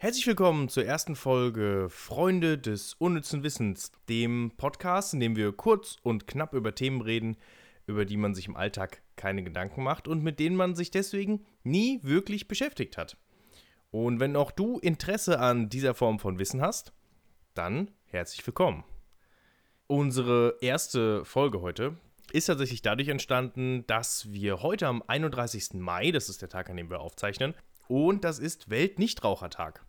Herzlich willkommen zur ersten Folge Freunde des unnützen Wissens, dem Podcast, in dem wir kurz und knapp über Themen reden, über die man sich im Alltag keine Gedanken macht und mit denen man sich deswegen nie wirklich beschäftigt hat. Und wenn auch du Interesse an dieser Form von Wissen hast, dann herzlich willkommen. Unsere erste Folge heute ist tatsächlich dadurch entstanden, dass wir heute am 31. Mai, das ist der Tag, an dem wir aufzeichnen, und das ist Weltnichtrauchertag.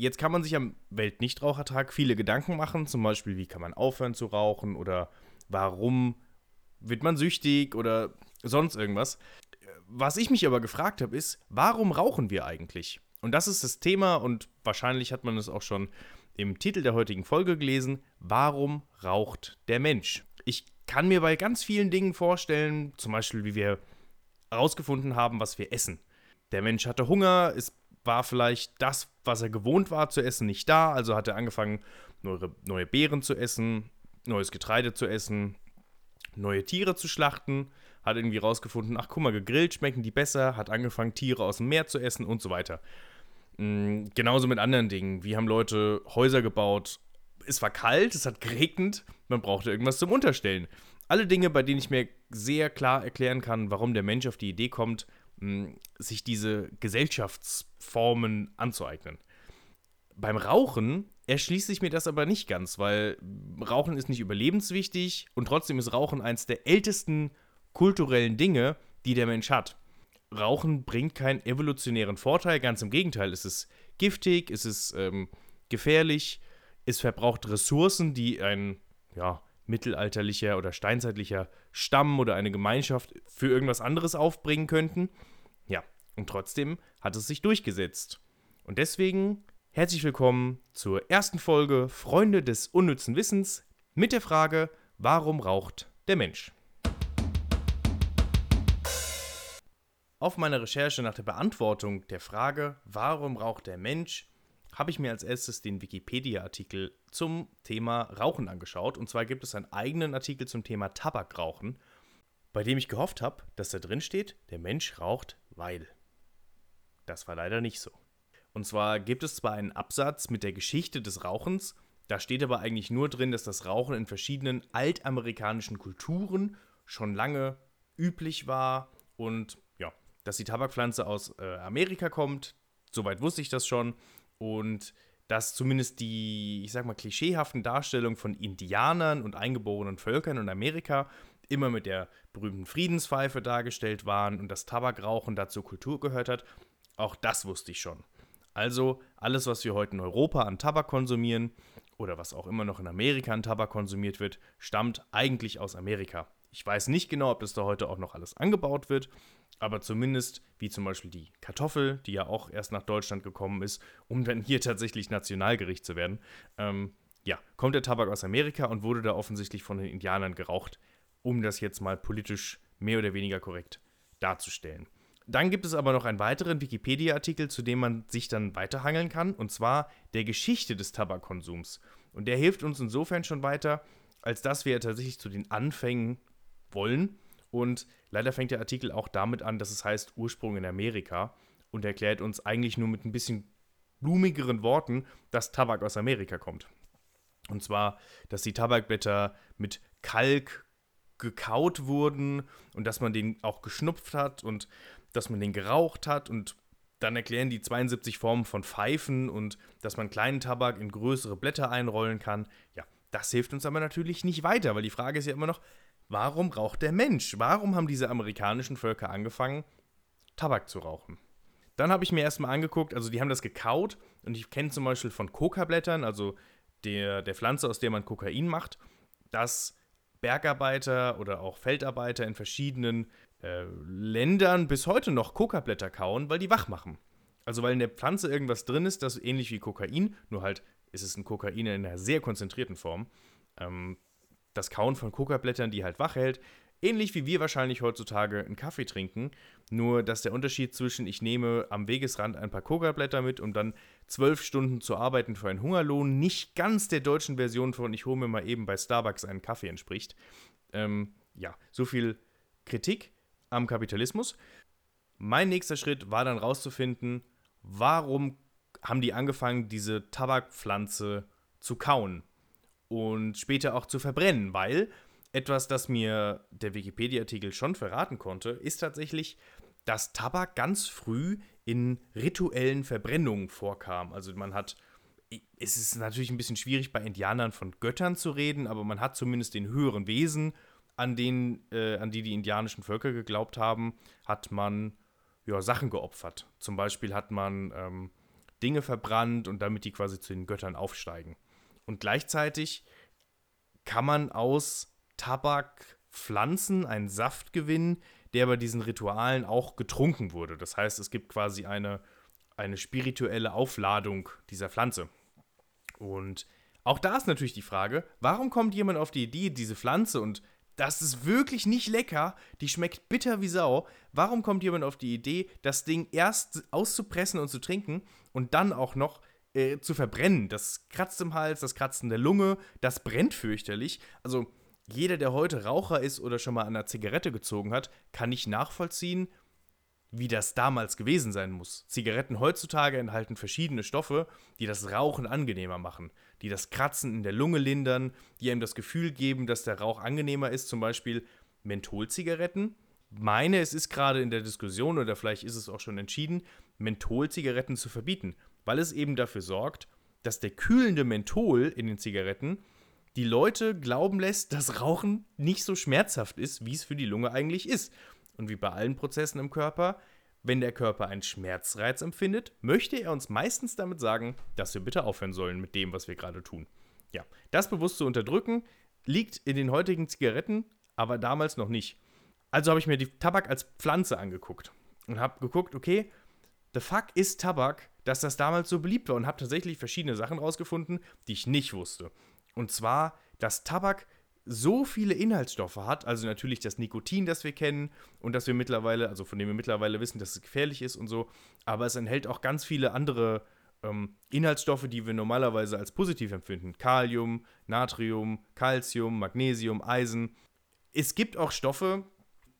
Jetzt kann man sich am Weltnichtrauchertag viele Gedanken machen, zum Beispiel, wie kann man aufhören zu rauchen oder warum wird man süchtig oder sonst irgendwas. Was ich mich aber gefragt habe, ist, warum rauchen wir eigentlich? Und das ist das Thema und wahrscheinlich hat man es auch schon im Titel der heutigen Folge gelesen. Warum raucht der Mensch? Ich kann mir bei ganz vielen Dingen vorstellen, zum Beispiel, wie wir herausgefunden haben, was wir essen. Der Mensch hatte Hunger, es war vielleicht das, was er gewohnt war zu essen, nicht da. Also hat er angefangen, neue, neue Beeren zu essen, neues Getreide zu essen, neue Tiere zu schlachten. Hat irgendwie rausgefunden, ach guck mal, gegrillt schmecken die besser. Hat angefangen, Tiere aus dem Meer zu essen und so weiter. Mhm, genauso mit anderen Dingen. Wie haben Leute Häuser gebaut? Es war kalt, es hat geregnet, man brauchte irgendwas zum Unterstellen. Alle Dinge, bei denen ich mir sehr klar erklären kann, warum der Mensch auf die Idee kommt, sich diese Gesellschaftsformen anzueignen. Beim Rauchen erschließt sich mir das aber nicht ganz, weil Rauchen ist nicht überlebenswichtig und trotzdem ist Rauchen eines der ältesten kulturellen Dinge, die der Mensch hat. Rauchen bringt keinen evolutionären Vorteil, ganz im Gegenteil, es ist giftig, es ist ähm, gefährlich, es verbraucht Ressourcen, die ein ja, mittelalterlicher oder steinzeitlicher Stamm oder eine Gemeinschaft für irgendwas anderes aufbringen könnten. Ja, und trotzdem hat es sich durchgesetzt. Und deswegen herzlich willkommen zur ersten Folge Freunde des unnützen Wissens mit der Frage, warum raucht der Mensch? Auf meiner Recherche nach der Beantwortung der Frage, warum raucht der Mensch, habe ich mir als erstes den Wikipedia-Artikel zum Thema Rauchen angeschaut. Und zwar gibt es einen eigenen Artikel zum Thema Tabakrauchen, bei dem ich gehofft habe, dass da drin steht, der Mensch raucht, weil. Das war leider nicht so. Und zwar gibt es zwar einen Absatz mit der Geschichte des Rauchens, da steht aber eigentlich nur drin, dass das Rauchen in verschiedenen altamerikanischen Kulturen schon lange üblich war und ja, dass die Tabakpflanze aus äh, Amerika kommt. Soweit wusste ich das schon. Und dass zumindest die, ich sag mal, klischeehaften Darstellungen von Indianern und eingeborenen Völkern in Amerika immer mit der berühmten Friedenspfeife dargestellt waren und das Tabakrauchen dazu Kultur gehört hat, auch das wusste ich schon. Also alles, was wir heute in Europa an Tabak konsumieren oder was auch immer noch in Amerika an Tabak konsumiert wird, stammt eigentlich aus Amerika. Ich weiß nicht genau, ob das da heute auch noch alles angebaut wird, aber zumindest wie zum Beispiel die Kartoffel, die ja auch erst nach Deutschland gekommen ist, um dann hier tatsächlich Nationalgericht zu werden, ähm, ja, kommt der Tabak aus Amerika und wurde da offensichtlich von den Indianern geraucht um das jetzt mal politisch mehr oder weniger korrekt darzustellen. Dann gibt es aber noch einen weiteren Wikipedia-Artikel, zu dem man sich dann weiterhangeln kann, und zwar der Geschichte des Tabakkonsums. Und der hilft uns insofern schon weiter, als dass wir tatsächlich zu den Anfängen wollen. Und leider fängt der Artikel auch damit an, dass es heißt Ursprung in Amerika und erklärt uns eigentlich nur mit ein bisschen blumigeren Worten, dass Tabak aus Amerika kommt. Und zwar, dass die Tabakblätter mit Kalk gekaut wurden und dass man den auch geschnupft hat und dass man den geraucht hat und dann erklären die 72 Formen von Pfeifen und dass man kleinen Tabak in größere Blätter einrollen kann. Ja, das hilft uns aber natürlich nicht weiter, weil die Frage ist ja immer noch, warum raucht der Mensch? Warum haben diese amerikanischen Völker angefangen, Tabak zu rauchen? Dann habe ich mir erstmal angeguckt, also die haben das gekaut und ich kenne zum Beispiel von Coca-Blättern, also der, der Pflanze, aus der man Kokain macht, dass Bergarbeiter oder auch Feldarbeiter in verschiedenen äh, Ländern bis heute noch Kokablätter kauen, weil die wach machen. Also weil in der Pflanze irgendwas drin ist, das ähnlich wie Kokain, nur halt ist es ein Kokain in einer sehr konzentrierten Form. Ähm, das Kauen von Kokablättern, die halt wach hält, Ähnlich wie wir wahrscheinlich heutzutage einen Kaffee trinken, nur dass der Unterschied zwischen ich nehme am Wegesrand ein paar Coca-Blätter mit, um dann zwölf Stunden zu arbeiten für einen Hungerlohn, nicht ganz der deutschen Version von ich hole mir mal eben bei Starbucks einen Kaffee entspricht. Ähm, ja, so viel Kritik am Kapitalismus. Mein nächster Schritt war dann rauszufinden, warum haben die angefangen, diese Tabakpflanze zu kauen und später auch zu verbrennen, weil etwas, das mir der Wikipedia-Artikel schon verraten konnte, ist tatsächlich, dass Tabak ganz früh in rituellen Verbrennungen vorkam. Also man hat, es ist natürlich ein bisschen schwierig bei Indianern von Göttern zu reden, aber man hat zumindest den höheren Wesen, an, denen, äh, an die die indianischen Völker geglaubt haben, hat man ja, Sachen geopfert. Zum Beispiel hat man ähm, Dinge verbrannt und damit die quasi zu den Göttern aufsteigen. Und gleichzeitig kann man aus Tabakpflanzen einen Saft gewinnen, der bei diesen Ritualen auch getrunken wurde. Das heißt, es gibt quasi eine, eine spirituelle Aufladung dieser Pflanze. Und auch da ist natürlich die Frage, warum kommt jemand auf die Idee, diese Pflanze und das ist wirklich nicht lecker, die schmeckt bitter wie Sau. Warum kommt jemand auf die Idee, das Ding erst auszupressen und zu trinken und dann auch noch äh, zu verbrennen? Das kratzt im Hals, das kratzt in der Lunge, das brennt fürchterlich. Also jeder, der heute Raucher ist oder schon mal an einer Zigarette gezogen hat, kann nicht nachvollziehen, wie das damals gewesen sein muss. Zigaretten heutzutage enthalten verschiedene Stoffe, die das Rauchen angenehmer machen, die das Kratzen in der Lunge lindern, die einem das Gefühl geben, dass der Rauch angenehmer ist, zum Beispiel Mentholzigaretten. Meine, es ist gerade in der Diskussion oder vielleicht ist es auch schon entschieden, Mentholzigaretten zu verbieten, weil es eben dafür sorgt, dass der kühlende Menthol in den Zigaretten die Leute glauben lässt, dass Rauchen nicht so schmerzhaft ist, wie es für die Lunge eigentlich ist. Und wie bei allen Prozessen im Körper, wenn der Körper einen Schmerzreiz empfindet, möchte er uns meistens damit sagen, dass wir bitte aufhören sollen mit dem, was wir gerade tun. Ja, das bewusst zu unterdrücken, liegt in den heutigen Zigaretten, aber damals noch nicht. Also habe ich mir die Tabak als Pflanze angeguckt und habe geguckt, okay, the fuck ist Tabak, dass das damals so beliebt war und habe tatsächlich verschiedene Sachen rausgefunden, die ich nicht wusste. Und zwar, dass Tabak so viele Inhaltsstoffe hat, also natürlich das Nikotin, das wir kennen und das wir mittlerweile, also von dem wir mittlerweile wissen, dass es gefährlich ist und so, aber es enthält auch ganz viele andere ähm, Inhaltsstoffe, die wir normalerweise als positiv empfinden. Kalium, Natrium, Calcium, Magnesium, Eisen. Es gibt auch Stoffe,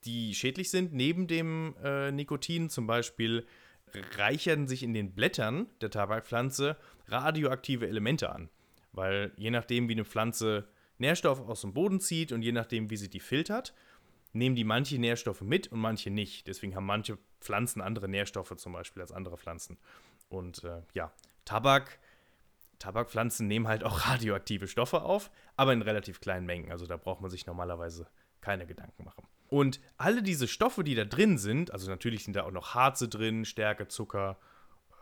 die schädlich sind, neben dem äh, Nikotin, zum Beispiel reichern sich in den Blättern der Tabakpflanze radioaktive Elemente an. Weil je nachdem, wie eine Pflanze Nährstoffe aus dem Boden zieht und je nachdem, wie sie die filtert, nehmen die manche Nährstoffe mit und manche nicht. Deswegen haben manche Pflanzen andere Nährstoffe zum Beispiel als andere Pflanzen. Und äh, ja, Tabak, Tabakpflanzen nehmen halt auch radioaktive Stoffe auf, aber in relativ kleinen Mengen. Also da braucht man sich normalerweise keine Gedanken machen. Und alle diese Stoffe, die da drin sind, also natürlich sind da auch noch Harze drin, Stärke, Zucker,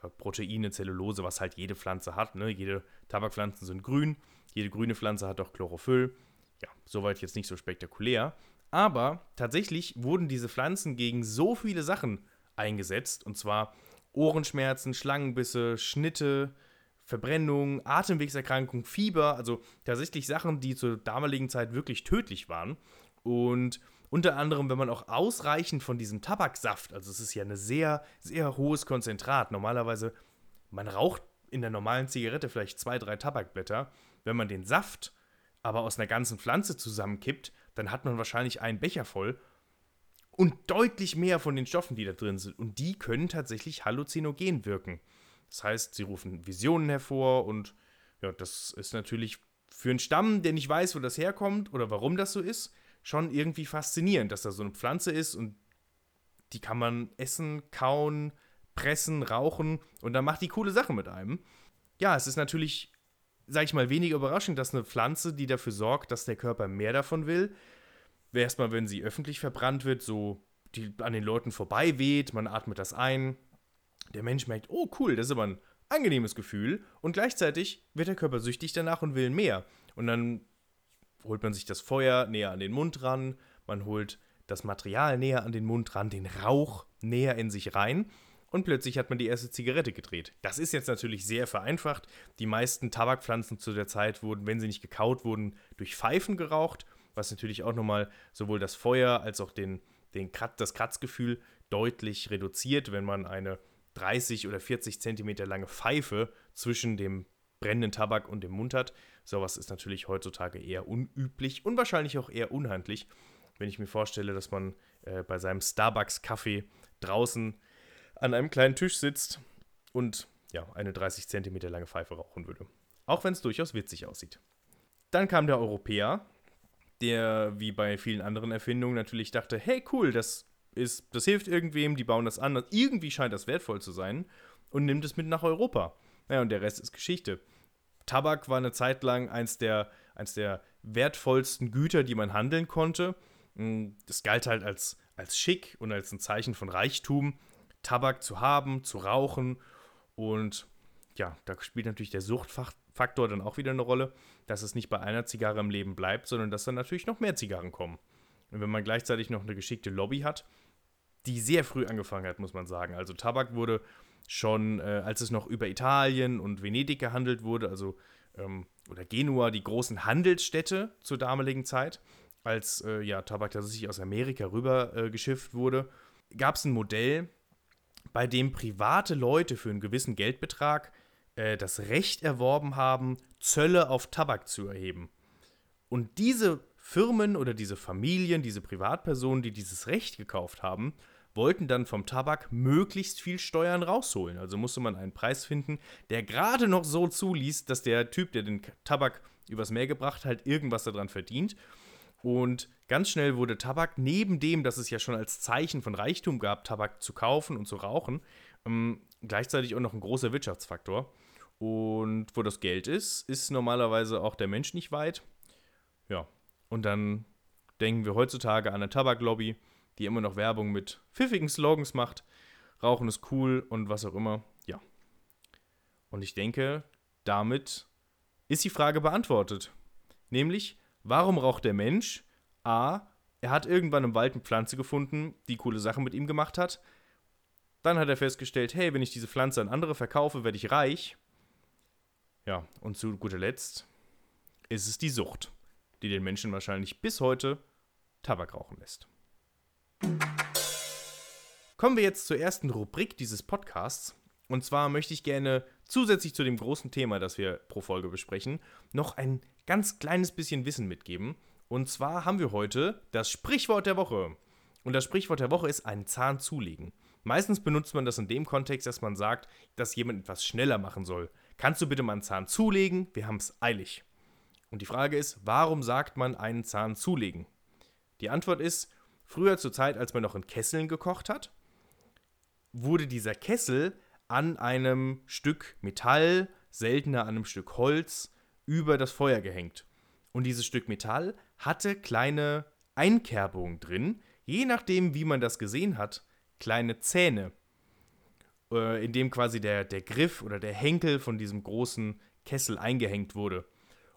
äh, Proteine, Zellulose, was halt jede Pflanze hat. Ne? Jede Tabakpflanzen sind grün, jede grüne Pflanze hat auch Chlorophyll. Ja, soweit jetzt nicht so spektakulär. Aber tatsächlich wurden diese Pflanzen gegen so viele Sachen eingesetzt. Und zwar Ohrenschmerzen, Schlangenbisse, Schnitte, Verbrennung, Atemwegserkrankung, Fieber. Also tatsächlich Sachen, die zur damaligen Zeit wirklich tödlich waren. Und unter anderem, wenn man auch ausreichend von diesem Tabaksaft, also es ist ja ein sehr, sehr hohes Konzentrat. Normalerweise, man raucht in der normalen Zigarette vielleicht zwei, drei Tabakblätter. Wenn man den Saft aber aus einer ganzen Pflanze zusammenkippt, dann hat man wahrscheinlich einen Becher voll und deutlich mehr von den Stoffen, die da drin sind. Und die können tatsächlich halluzinogen wirken. Das heißt, sie rufen Visionen hervor und ja, das ist natürlich für einen Stamm, der nicht weiß, wo das herkommt oder warum das so ist, schon irgendwie faszinierend, dass da so eine Pflanze ist und die kann man essen, kauen, pressen, rauchen und dann macht die coole Sache mit einem. Ja, es ist natürlich, sag ich mal, weniger überraschend, dass eine Pflanze, die dafür sorgt, dass der Körper mehr davon will, erstmal, wenn sie öffentlich verbrannt wird, so die an den Leuten vorbei weht, man atmet das ein. Der Mensch merkt, oh cool, das ist aber ein angenehmes Gefühl und gleichzeitig wird der Körper süchtig danach und will mehr. Und dann holt man sich das Feuer näher an den Mund ran, man holt das Material näher an den Mund ran, den Rauch näher in sich rein und plötzlich hat man die erste Zigarette gedreht. Das ist jetzt natürlich sehr vereinfacht. Die meisten Tabakpflanzen zu der Zeit wurden, wenn sie nicht gekaut wurden, durch Pfeifen geraucht, was natürlich auch nochmal sowohl das Feuer als auch den, den Kratz, das Kratzgefühl deutlich reduziert, wenn man eine 30 oder 40 Zentimeter lange Pfeife zwischen dem brennenden Tabak und dem Mund hat. Sowas ist natürlich heutzutage eher unüblich und wahrscheinlich auch eher unhandlich, wenn ich mir vorstelle, dass man äh, bei seinem Starbucks-Kaffee draußen an einem kleinen Tisch sitzt und ja, eine 30 Zentimeter lange Pfeife rauchen würde. Auch wenn es durchaus witzig aussieht. Dann kam der Europäer, der wie bei vielen anderen Erfindungen natürlich dachte, hey cool, das ist, das hilft irgendwem, die bauen das an, irgendwie scheint das wertvoll zu sein und nimmt es mit nach Europa. Naja, und der Rest ist Geschichte. Tabak war eine Zeit lang eins der, eins der wertvollsten Güter, die man handeln konnte. Mm, das galt halt als, als schick und als ein Zeichen von Reichtum, Tabak zu haben, zu rauchen. Und ja, da spielt natürlich der Suchtfaktor dann auch wieder eine Rolle, dass es nicht bei einer Zigarre im Leben bleibt, sondern dass dann natürlich noch mehr Zigarren kommen. Und wenn man gleichzeitig noch eine geschickte Lobby hat, die sehr früh angefangen hat, muss man sagen. Also Tabak wurde schon, äh, als es noch über Italien und Venedig gehandelt wurde, also ähm, oder Genua, die großen Handelsstädte zur damaligen Zeit, als äh, ja, Tabak tatsächlich aus Amerika rüber äh, geschifft wurde, gab es ein Modell, bei dem private Leute für einen gewissen Geldbetrag äh, das Recht erworben haben, Zölle auf Tabak zu erheben. Und diese Firmen oder diese Familien, diese Privatpersonen, die dieses Recht gekauft haben, wollten dann vom Tabak möglichst viel Steuern rausholen. Also musste man einen Preis finden, der gerade noch so zuließ, dass der Typ, der den Tabak übers Meer gebracht hat, irgendwas daran verdient. Und ganz schnell wurde Tabak, neben dem, dass es ja schon als Zeichen von Reichtum gab, Tabak zu kaufen und zu rauchen, ähm, gleichzeitig auch noch ein großer Wirtschaftsfaktor. Und wo das Geld ist, ist normalerweise auch der Mensch nicht weit. Ja, und dann denken wir heutzutage an eine Tabaklobby, die immer noch Werbung mit pfiffigen Slogans macht. Rauchen ist cool und was auch immer. Ja. Und ich denke, damit ist die Frage beantwortet. Nämlich, warum raucht der Mensch? A. Er hat irgendwann im Wald eine Pflanze gefunden, die coole Sachen mit ihm gemacht hat. Dann hat er festgestellt, hey, wenn ich diese Pflanze an andere verkaufe, werde ich reich. Ja, und zu guter Letzt ist es die Sucht, die den Menschen wahrscheinlich bis heute Tabak rauchen lässt. Kommen wir jetzt zur ersten Rubrik dieses Podcasts. Und zwar möchte ich gerne zusätzlich zu dem großen Thema, das wir pro Folge besprechen, noch ein ganz kleines bisschen Wissen mitgeben. Und zwar haben wir heute das Sprichwort der Woche. Und das Sprichwort der Woche ist einen Zahn zulegen. Meistens benutzt man das in dem Kontext, dass man sagt, dass jemand etwas schneller machen soll. Kannst du bitte mal einen Zahn zulegen? Wir haben es eilig. Und die Frage ist, warum sagt man einen Zahn zulegen? Die Antwort ist, Früher zur Zeit, als man noch in Kesseln gekocht hat, wurde dieser Kessel an einem Stück Metall, seltener an einem Stück Holz, über das Feuer gehängt. Und dieses Stück Metall hatte kleine Einkerbungen drin, je nachdem, wie man das gesehen hat, kleine Zähne, äh, in dem quasi der, der Griff oder der Henkel von diesem großen Kessel eingehängt wurde.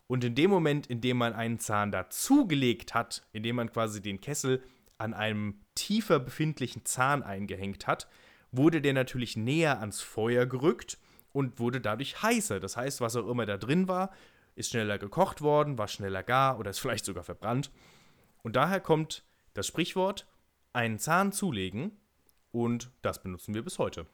Und in dem Moment, in dem man einen Zahn dazugelegt hat, in dem man quasi den Kessel an einem tiefer befindlichen Zahn eingehängt hat, wurde der natürlich näher ans Feuer gerückt und wurde dadurch heißer. Das heißt, was auch immer da drin war, ist schneller gekocht worden, war schneller gar oder ist vielleicht sogar verbrannt. Und daher kommt das Sprichwort, einen Zahn zulegen und das benutzen wir bis heute.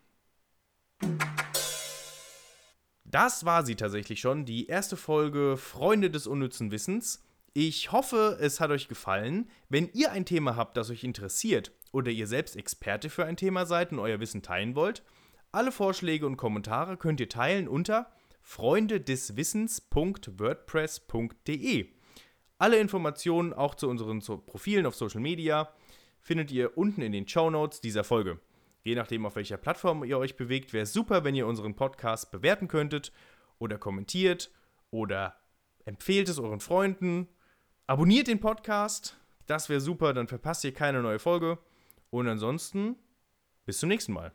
Das war sie tatsächlich schon, die erste Folge Freunde des unnützen Wissens. Ich hoffe, es hat euch gefallen. Wenn ihr ein Thema habt, das euch interessiert oder ihr selbst Experte für ein Thema seid und euer Wissen teilen wollt, alle Vorschläge und Kommentare könnt ihr teilen unter freundedeswissens.wordpress.de. Alle Informationen auch zu unseren Profilen auf Social Media findet ihr unten in den Show Notes dieser Folge. Je nachdem, auf welcher Plattform ihr euch bewegt, wäre es super, wenn ihr unseren Podcast bewerten könntet oder kommentiert oder empfehlt es euren Freunden Abonniert den Podcast, das wäre super, dann verpasst ihr keine neue Folge. Und ansonsten, bis zum nächsten Mal.